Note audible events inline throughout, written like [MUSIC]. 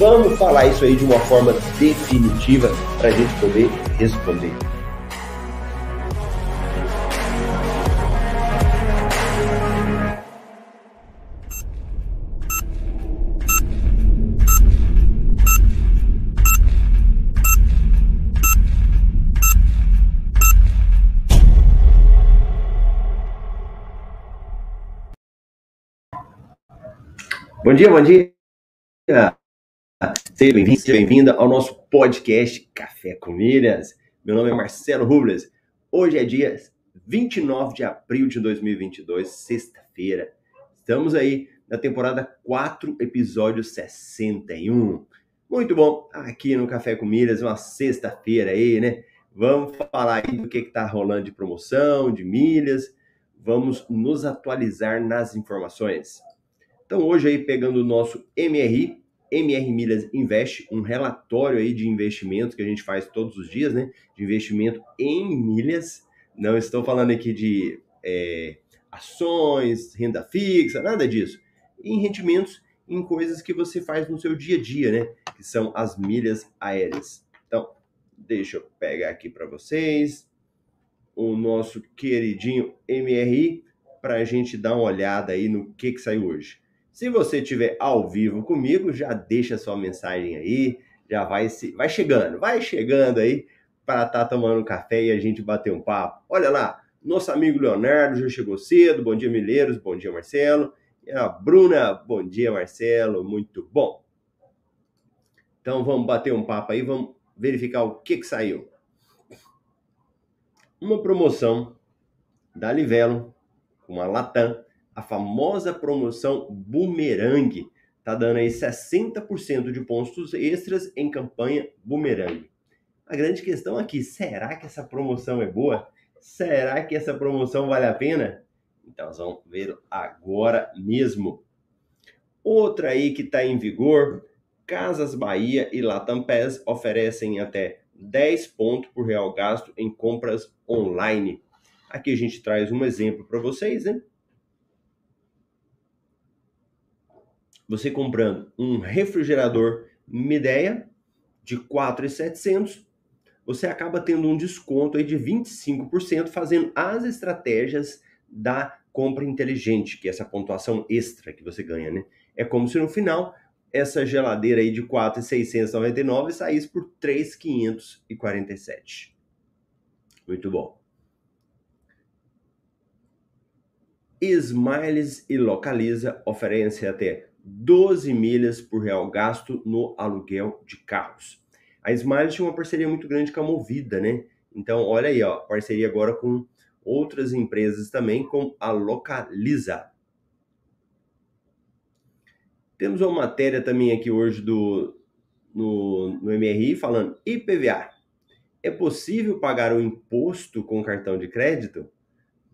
Vamos falar isso aí de uma forma definitiva para a gente poder responder. Bom dia, bom dia. Seja bem-vindo, seja bem-vinda ao nosso podcast Café com Milhas. Meu nome é Marcelo Rubles. Hoje é dia 29 de abril de 2022, sexta-feira. Estamos aí na temporada 4, episódio 61. Muito bom aqui no Café com Milhas, uma sexta-feira aí, né? Vamos falar aí do que está rolando de promoção, de milhas. Vamos nos atualizar nas informações. Então, hoje aí, pegando o nosso MRI, MR Milhas Invest, um relatório aí de investimentos que a gente faz todos os dias, né? De investimento em milhas. Não estou falando aqui de é, ações, renda fixa, nada disso. Em rendimentos, em coisas que você faz no seu dia a dia, né? Que são as milhas aéreas. Então, deixa eu pegar aqui para vocês o nosso queridinho MRI para a gente dar uma olhada aí no que, que saiu hoje. Se você estiver ao vivo comigo, já deixa sua mensagem aí, já vai se, vai chegando, vai chegando aí para estar tá tomando café e a gente bater um papo. Olha lá, nosso amigo Leonardo já chegou cedo. Bom dia, Milheiros. Bom dia, Marcelo. E a Bruna, bom dia, Marcelo. Muito bom. Então vamos bater um papo aí, vamos verificar o que, que saiu. Uma promoção da Livelo com a Latam a famosa promoção Boomerang. Tá dando aí 60% de pontos extras em campanha Boomerang. A grande questão aqui, será que essa promoção é boa? Será que essa promoção vale a pena? Então nós vamos ver agora mesmo. Outra aí que está em vigor, Casas Bahia e Latam PES oferecem até 10 pontos por real gasto em compras online. Aqui a gente traz um exemplo para vocês, né? Você comprando um refrigerador Mideia de 4,700, você acaba tendo um desconto aí de 25% fazendo as estratégias da compra inteligente, que é essa pontuação extra que você ganha, né? É como se no final essa geladeira aí de 4,699 saísse por 3,547. Muito bom. Smiles e Localiza oferecem até 12 milhas por real gasto no aluguel de carros. A Smiles tinha uma parceria muito grande com a Movida, né? Então, olha aí, ó, parceria agora com outras empresas também, com a Localiza. Temos uma matéria também aqui hoje do, no, no MRI falando IPVA. É possível pagar o imposto com cartão de crédito?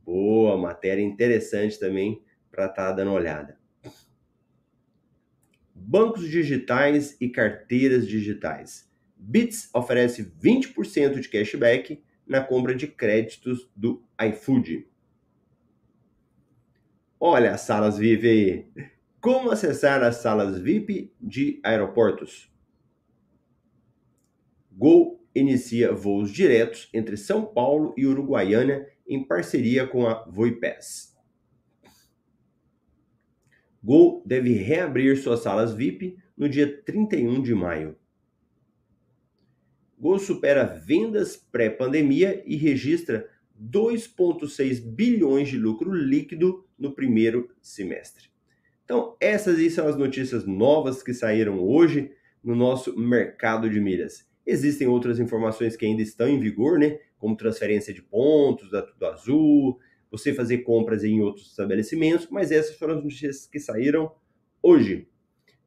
Boa, matéria interessante também para estar tá dando olhada bancos digitais e carteiras digitais. Bits oferece 20% de cashback na compra de créditos do iFood. Olha as salas VIP aí. Como acessar as salas VIP de aeroportos? Gol inicia voos diretos entre São Paulo e Uruguaiana em parceria com a Voipass. Gol deve reabrir suas salas VIP no dia 31 de maio. Gol supera vendas pré-pandemia e registra 2,6 bilhões de lucro líquido no primeiro semestre. Então, essas aí são as notícias novas que saíram hoje no nosso mercado de milhas. Existem outras informações que ainda estão em vigor, né? Como transferência de pontos da Tudo Azul, você fazer compras em outros estabelecimentos, mas essas foram as notícias que saíram hoje.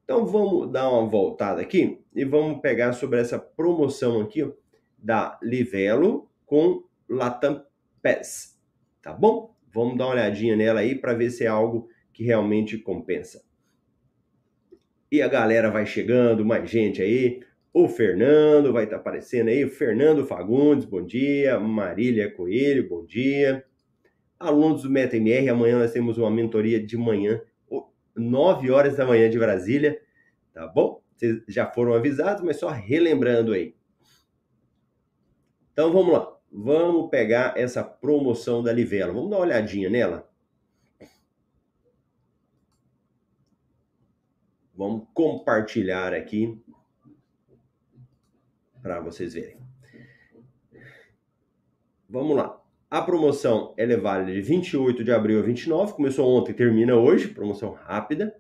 Então vamos dar uma voltada aqui. e vamos pegar sobre essa promoção aqui da Livelo com Latam Pass, tá bom? Vamos dar uma olhadinha nela aí para ver se é algo que realmente compensa. E a galera vai chegando, mais gente aí. O Fernando vai estar tá aparecendo aí. Fernando Fagundes, bom dia. Marília Coelho, bom dia. Alunos do MetaMR, amanhã nós temos uma mentoria de manhã, 9 horas da manhã de Brasília, tá bom? Vocês já foram avisados, mas só relembrando aí. Então vamos lá. Vamos pegar essa promoção da Livelo. Vamos dar uma olhadinha nela. Vamos compartilhar aqui para vocês verem. Vamos lá. A promoção é válida de 28 de abril a 29, começou ontem termina hoje, promoção rápida.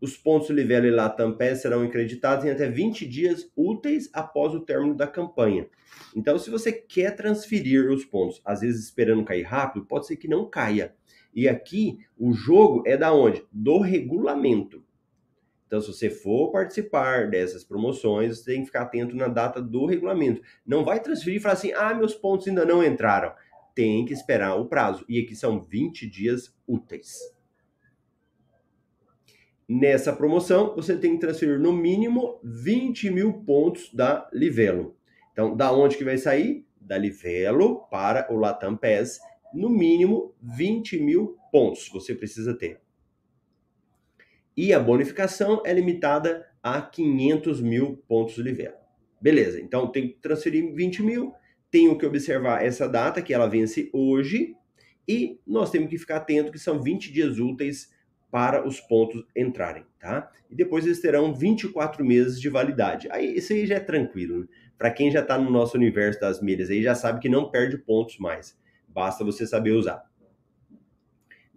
Os pontos Livelo e Latam Pass serão acreditados em até 20 dias úteis após o término da campanha. Então, se você quer transferir os pontos, às vezes esperando cair rápido, pode ser que não caia. E aqui, o jogo é da onde? Do regulamento. Então, se você for participar dessas promoções, você tem que ficar atento na data do regulamento. Não vai transferir e falar assim: ah, meus pontos ainda não entraram. Tem que esperar o prazo. E aqui são 20 dias úteis. Nessa promoção, você tem que transferir no mínimo 20 mil pontos da Livelo. Então, da onde que vai sair? Da Livelo para o Latam Pass, no mínimo 20 mil pontos você precisa ter e a bonificação é limitada a 500 mil pontos livelo. Beleza, então tem que transferir 20 mil, tenho que observar essa data, que ela vence hoje, e nós temos que ficar atento que são 20 dias úteis para os pontos entrarem, tá? E depois eles terão 24 meses de validade. Aí isso aí já é tranquilo, né? Para quem já está no nosso universo das milhas aí já sabe que não perde pontos mais. Basta você saber usar.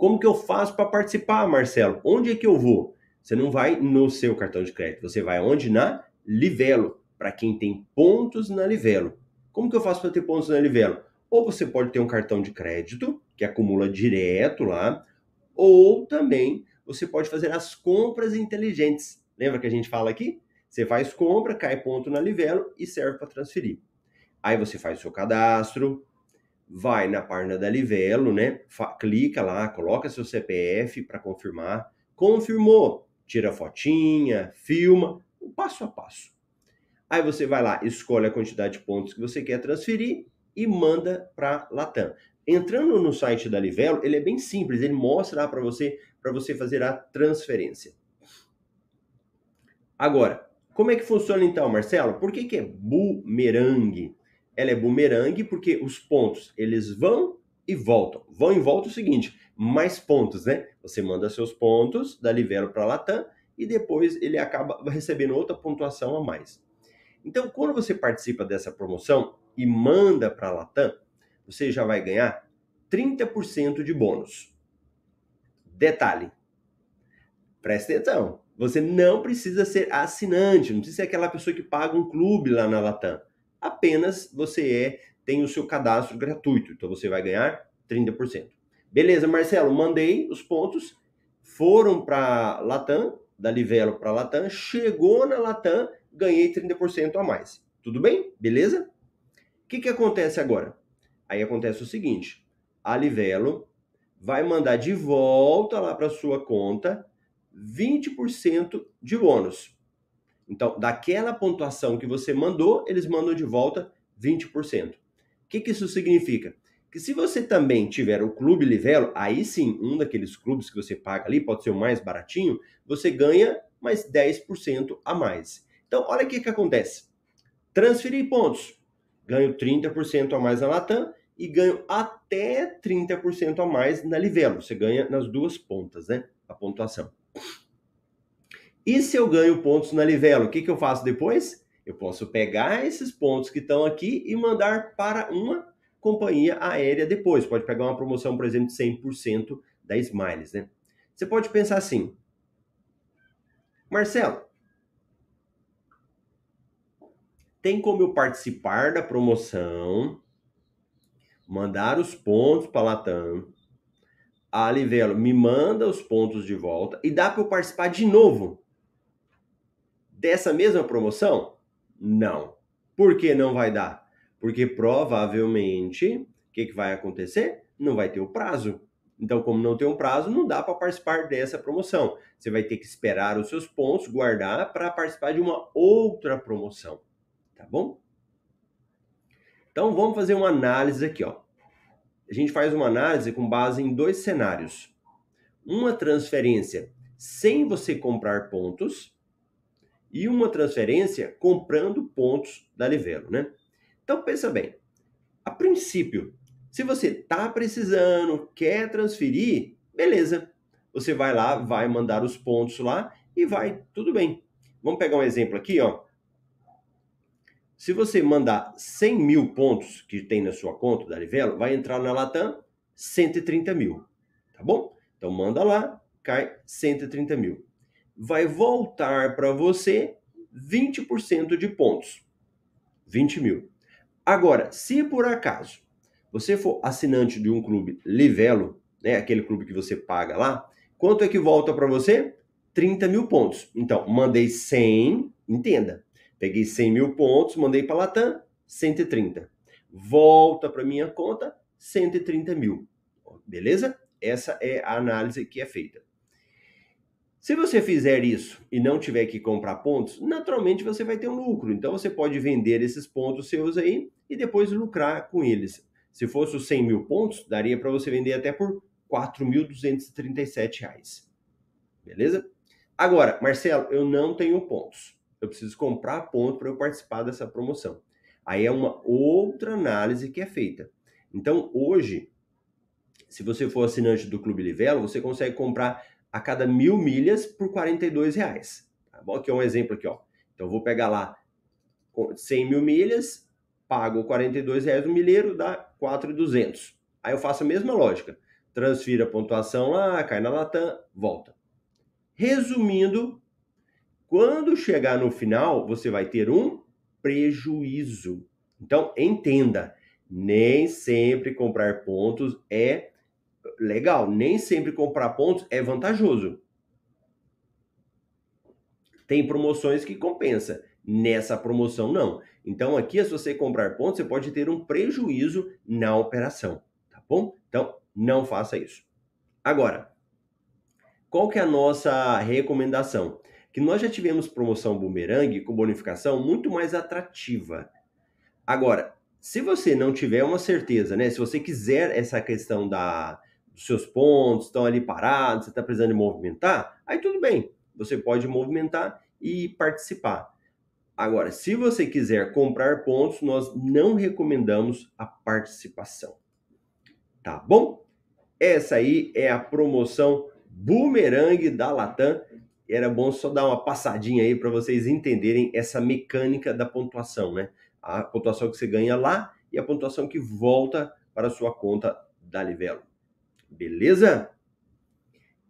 Como que eu faço para participar, Marcelo? Onde é que eu vou? Você não vai no seu cartão de crédito, você vai onde? Na Livelo, para quem tem pontos na Livelo. Como que eu faço para ter pontos na Livelo? Ou você pode ter um cartão de crédito, que acumula direto lá, ou também você pode fazer as compras inteligentes. Lembra que a gente fala aqui? Você faz compra, cai ponto na Livelo e serve para transferir. Aí você faz o seu cadastro, vai na página da Livelo, né? clica lá, coloca seu CPF para confirmar. Confirmou, tira fotinha, filma, o passo a passo. Aí você vai lá, escolhe a quantidade de pontos que você quer transferir e manda para Latam. Entrando no site da Livelo, ele é bem simples, ele mostra lá para você para você fazer a transferência. Agora, como é que funciona então, Marcelo? Por que, que é bumerangue? Ela é bumerangue porque os pontos eles vão e voltam. Vão e voltam é o seguinte, mais pontos, né? Você manda seus pontos da Livelo para a Latam e depois ele acaba recebendo outra pontuação a mais. Então, quando você participa dessa promoção e manda para a Latam, você já vai ganhar 30% de bônus. Detalhe, presta atenção, você não precisa ser assinante, não precisa ser aquela pessoa que paga um clube lá na Latam apenas você é tem o seu cadastro gratuito. Então você vai ganhar 30%. Beleza, Marcelo, mandei os pontos, foram para Latam, da Livelo para Latam, chegou na Latam, ganhei 30% a mais. Tudo bem? Beleza? O que, que acontece agora? Aí acontece o seguinte: a Livelo vai mandar de volta lá para sua conta 20% de bônus. Então, daquela pontuação que você mandou, eles mandam de volta 20%. O que, que isso significa? Que se você também tiver o Clube Livelo, aí sim, um daqueles clubes que você paga ali, pode ser o mais baratinho, você ganha mais 10% a mais. Então, olha o que, que acontece. Transferir pontos. Ganho 30% a mais na Latam e ganho até 30% a mais na Livelo. Você ganha nas duas pontas, né? A pontuação. E se eu ganho pontos na Livelo, o que, que eu faço depois? Eu posso pegar esses pontos que estão aqui e mandar para uma companhia aérea depois. Pode pegar uma promoção, por exemplo, de 100% da Smiles, né? Você pode pensar assim, Marcelo, tem como eu participar da promoção, mandar os pontos para a Latam, a Livelo me manda os pontos de volta e dá para eu participar de novo dessa mesma promoção? Não. Por que não vai dar? Porque provavelmente, o que, que vai acontecer? Não vai ter o prazo. Então, como não tem um prazo, não dá para participar dessa promoção. Você vai ter que esperar os seus pontos, guardar para participar de uma outra promoção. Tá bom? Então, vamos fazer uma análise aqui, ó. A gente faz uma análise com base em dois cenários. Uma transferência sem você comprar pontos e uma transferência comprando pontos da Livelo, né? Então pensa bem. A princípio, se você tá precisando, quer transferir, beleza. Você vai lá, vai mandar os pontos lá e vai, tudo bem. Vamos pegar um exemplo aqui, ó. Se você mandar 100 mil pontos que tem na sua conta da Livelo, vai entrar na Latam 130 mil, tá bom? Então manda lá, cai 130 mil vai voltar para você 20% de pontos. 20 mil. Agora, se por acaso você for assinante de um clube Livelo, né, aquele clube que você paga lá, quanto é que volta para você? 30 mil pontos. Então, mandei 100, entenda. Peguei 100 mil pontos, mandei para Latam, 130. Volta para minha conta, 130 mil. Beleza? Essa é a análise que é feita. Se você fizer isso e não tiver que comprar pontos, naturalmente você vai ter um lucro. Então você pode vender esses pontos seus aí e depois lucrar com eles. Se fosse os 100 mil pontos, daria para você vender até por R$ 4.237. Beleza? Agora, Marcelo, eu não tenho pontos. Eu preciso comprar ponto para eu participar dessa promoção. Aí é uma outra análise que é feita. Então, hoje, se você for assinante do Clube Livelo, você consegue comprar a cada mil milhas por 42 reais. Tá bom? Aqui é um exemplo aqui, ó. Então, eu vou pegar lá 100 mil milhas, pago 42 reais no milheiro, dá 4,200. Aí eu faço a mesma lógica. Transfiro a pontuação lá, cai na Latam, volta. Resumindo, quando chegar no final, você vai ter um prejuízo. Então, entenda, nem sempre comprar pontos é legal, nem sempre comprar pontos é vantajoso. Tem promoções que compensa. Nessa promoção não. Então aqui se você comprar pontos, você pode ter um prejuízo na operação, tá bom? Então não faça isso. Agora, qual que é a nossa recomendação? Que nós já tivemos promoção boomerang com bonificação muito mais atrativa. Agora, se você não tiver uma certeza, né? Se você quiser essa questão da os seus pontos estão ali parados, você está precisando movimentar, aí tudo bem, você pode movimentar e participar. Agora, se você quiser comprar pontos, nós não recomendamos a participação. Tá bom? Essa aí é a promoção Boomerang da Latam. Era bom só dar uma passadinha aí para vocês entenderem essa mecânica da pontuação, né? A pontuação que você ganha lá e a pontuação que volta para a sua conta da Livelo. Beleza?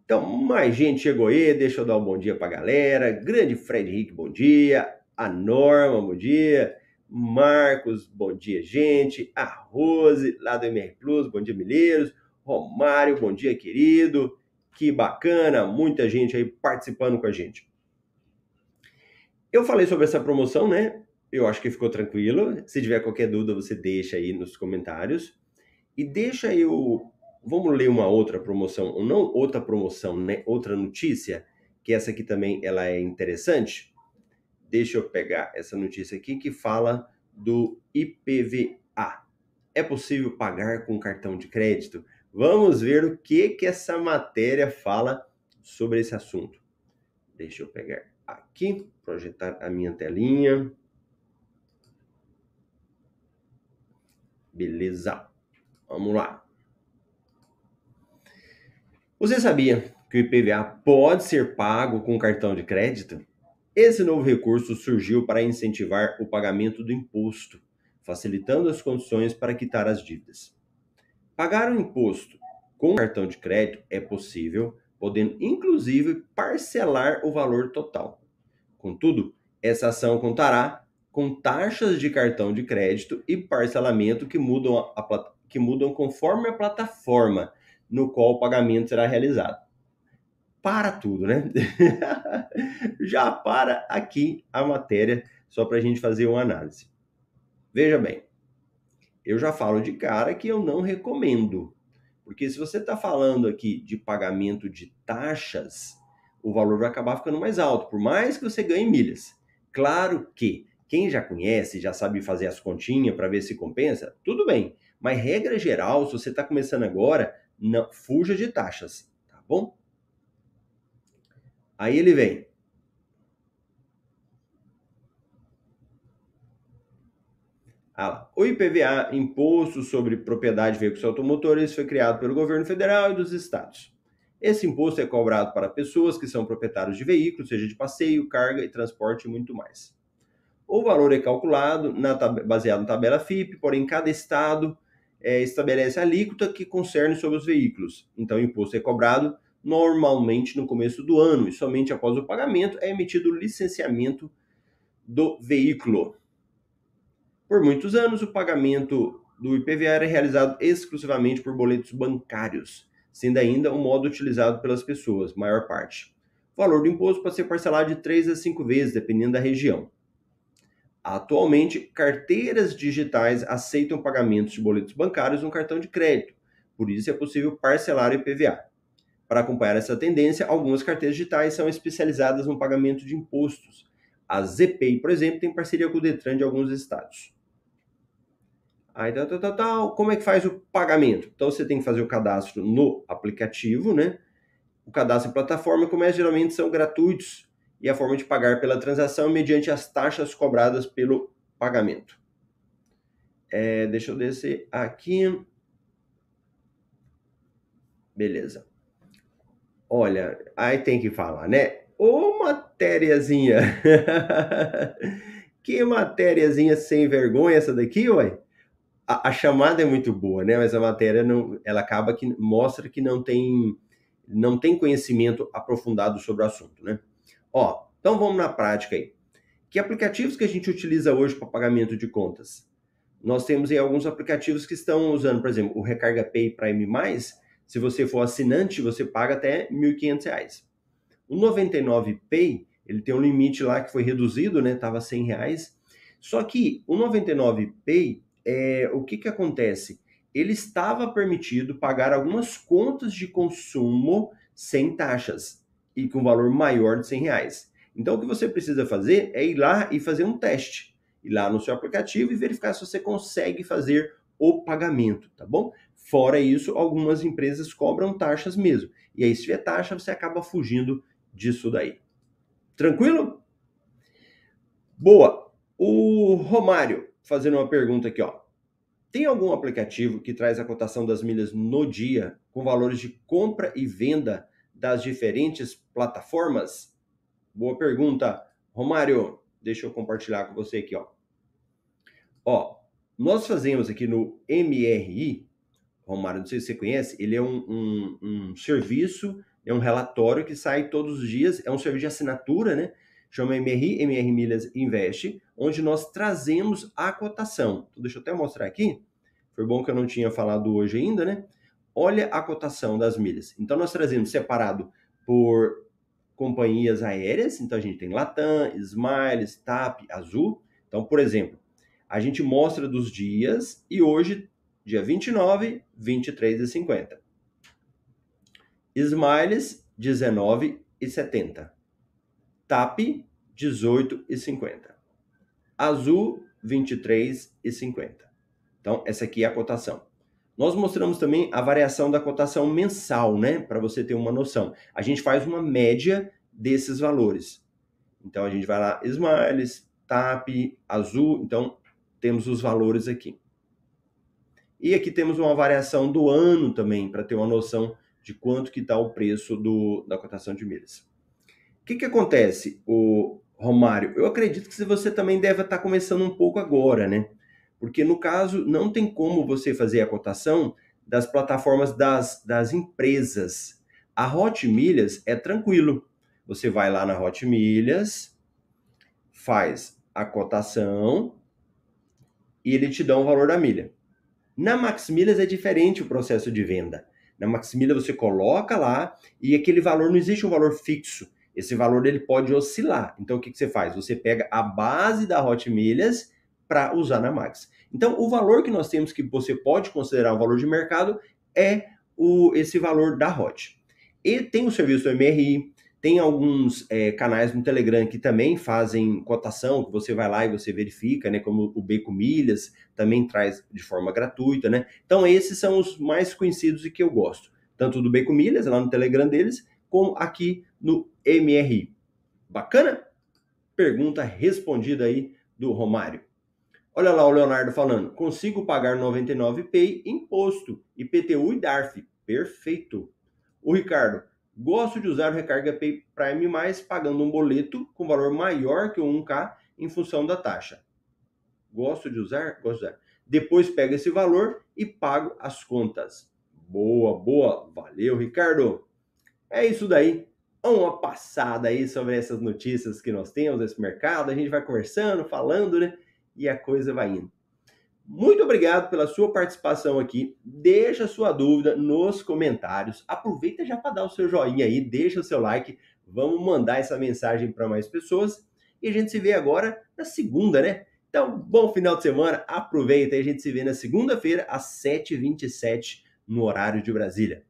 Então, mais gente chegou aí, deixa eu dar um bom dia pra galera. Grande Fred Henrique, bom dia. A Norma, bom dia. Marcos, bom dia, gente. A Rose, lá do MR Plus, bom dia, Milheiros. Romário, bom dia, querido. Que bacana, muita gente aí participando com a gente. Eu falei sobre essa promoção, né? Eu acho que ficou tranquilo. Se tiver qualquer dúvida, você deixa aí nos comentários. E deixa eu Vamos ler uma outra promoção, ou não outra promoção, né? Outra notícia, que essa aqui também ela é interessante. Deixa eu pegar essa notícia aqui que fala do IPVA. É possível pagar com cartão de crédito? Vamos ver o que que essa matéria fala sobre esse assunto. Deixa eu pegar aqui, projetar a minha telinha. Beleza. Vamos lá. Você sabia que o IPVA pode ser pago com cartão de crédito? Esse novo recurso surgiu para incentivar o pagamento do imposto, facilitando as condições para quitar as dívidas. Pagar o imposto com cartão de crédito é possível, podendo inclusive parcelar o valor total. Contudo, essa ação contará com taxas de cartão de crédito e parcelamento que mudam, a, que mudam conforme a plataforma no qual o pagamento será realizado. Para tudo, né? [LAUGHS] já para aqui a matéria, só para a gente fazer uma análise. Veja bem, eu já falo de cara que eu não recomendo. Porque se você está falando aqui de pagamento de taxas, o valor vai acabar ficando mais alto, por mais que você ganhe milhas. Claro que quem já conhece, já sabe fazer as continhas para ver se compensa, tudo bem. Mas regra geral, se você está começando agora, não fuja de taxas, tá bom? Aí ele vem. Ah, o IPVA, Imposto sobre Propriedade de Veículos Automotores, foi criado pelo governo federal e dos estados. Esse imposto é cobrado para pessoas que são proprietários de veículos, seja de passeio, carga e transporte e muito mais. O valor é calculado na, baseado na tabela FIP, porém cada estado é, estabelece a alíquota que concerne sobre os veículos. Então o imposto é cobrado normalmente no começo do ano e somente após o pagamento é emitido o licenciamento do veículo. Por muitos anos, o pagamento do IPVA era realizado exclusivamente por boletos bancários, sendo ainda o modo utilizado pelas pessoas, maior parte. O valor do imposto pode ser parcelado de 3 a 5 vezes, dependendo da região. Atualmente, carteiras digitais aceitam pagamentos de boletos bancários no cartão de crédito, por isso é possível parcelar o IPVA. Para acompanhar essa tendência, algumas carteiras digitais são especializadas no pagamento de impostos. A ZPay, por exemplo, tem parceria com o Detran de alguns estados. Aí, tal, tal, tal, tal, como é que faz o pagamento? Então, você tem que fazer o cadastro no aplicativo, né? O cadastro em plataforma, como é, geralmente são gratuitos, e a forma de pagar pela transação mediante as taxas cobradas pelo pagamento. É, deixa eu descer aqui. Beleza. Olha, aí tem que falar, né? Ô matériazinha! [LAUGHS] que matériazinha sem vergonha essa daqui, ué? a, a, chamada é muito boa, né? Mas a matéria não, ela acaba que mostra que não tem não tem conhecimento aprofundado sobre o assunto, né? Ó, então vamos na prática aí. Que aplicativos que a gente utiliza hoje para pagamento de contas? Nós temos aí alguns aplicativos que estão usando, por exemplo, o Recarga Pay Prime+, se você for assinante, você paga até R$ 1.500. O 99 Pay, ele tem um limite lá que foi reduzido, né? Tava R$ reais. Só que o 99 Pay, é, o que, que acontece? Ele estava permitido pagar algumas contas de consumo sem taxas e com valor maior de 100 reais. Então, o que você precisa fazer é ir lá e fazer um teste. Ir lá no seu aplicativo e verificar se você consegue fazer o pagamento, tá bom? Fora isso, algumas empresas cobram taxas mesmo. E aí, se tiver taxa, você acaba fugindo disso daí. Tranquilo? Boa. O Romário fazendo uma pergunta aqui, ó. Tem algum aplicativo que traz a cotação das milhas no dia com valores de compra e venda das diferentes plataformas? Boa pergunta, Romário. Deixa eu compartilhar com você aqui, ó. Ó, nós fazemos aqui no MRI, Romário, não sei se você conhece, ele é um, um, um serviço, é um relatório que sai todos os dias, é um serviço de assinatura, né? chama MRI, MR Milhas Investe, onde nós trazemos a cotação. Então, deixa eu até mostrar aqui. Foi bom que eu não tinha falado hoje ainda, né? Olha a cotação das milhas. Então, nós trazemos separado por companhias aéreas. Então, a gente tem Latam, Smiles, TAP, Azul. Então, por exemplo, a gente mostra dos dias e hoje, dia 29, 23 e 50. Smiles, 19 e 70. TAP 18,50. Azul 23,50. Então, essa aqui é a cotação. Nós mostramos também a variação da cotação mensal, né? Para você ter uma noção. A gente faz uma média desses valores. Então, a gente vai lá, Smiles, TAP, Azul. Então, temos os valores aqui. E aqui temos uma variação do ano também, para ter uma noção de quanto que está o preço do, da cotação de milhas. O que, que acontece, o Romário? Eu acredito que você também deve estar começando um pouco agora, né? Porque no caso, não tem como você fazer a cotação das plataformas das, das empresas. A Hot Milhas é tranquilo. Você vai lá na Hot Milhas, faz a cotação e ele te dá o valor da milha. Na Max Milhas é diferente o processo de venda. Na Max Milhas você coloca lá e aquele valor não existe um valor fixo esse valor dele pode oscilar. Então, o que, que você faz? Você pega a base da Hot Milhas para usar na Max. Então, o valor que nós temos que você pode considerar o valor de mercado é o, esse valor da Hot. E tem o serviço do MRI, tem alguns é, canais no Telegram que também fazem cotação, que você vai lá e você verifica, né? Como o Beco Milhas também traz de forma gratuita, né? Então, esses são os mais conhecidos e que eu gosto. Tanto do Beco Milhas, lá no Telegram deles, como aqui no MRI. Bacana? Pergunta respondida aí do Romário. Olha lá o Leonardo falando. Consigo pagar 99 Pay, imposto, IPTU e DARF. Perfeito. O Ricardo. Gosto de usar o Recarga Pay Prime Mais pagando um boleto com valor maior que o 1K em função da taxa. Gosto de usar? Gosto de usar. Depois pego esse valor e pago as contas. Boa, boa. Valeu, Ricardo. É isso daí. Uma passada aí sobre essas notícias que nós temos nesse mercado. A gente vai conversando, falando, né? E a coisa vai indo. Muito obrigado pela sua participação aqui. Deixa sua dúvida nos comentários. Aproveita já para dar o seu joinha aí, deixa o seu like. Vamos mandar essa mensagem para mais pessoas. E a gente se vê agora na segunda, né? Então, bom final de semana. Aproveita e a gente se vê na segunda-feira às 7h27 no horário de Brasília.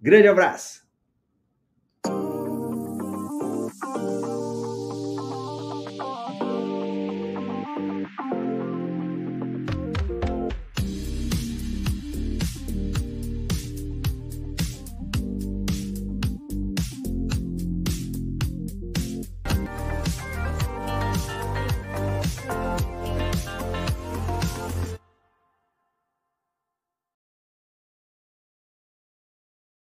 Grande abraço!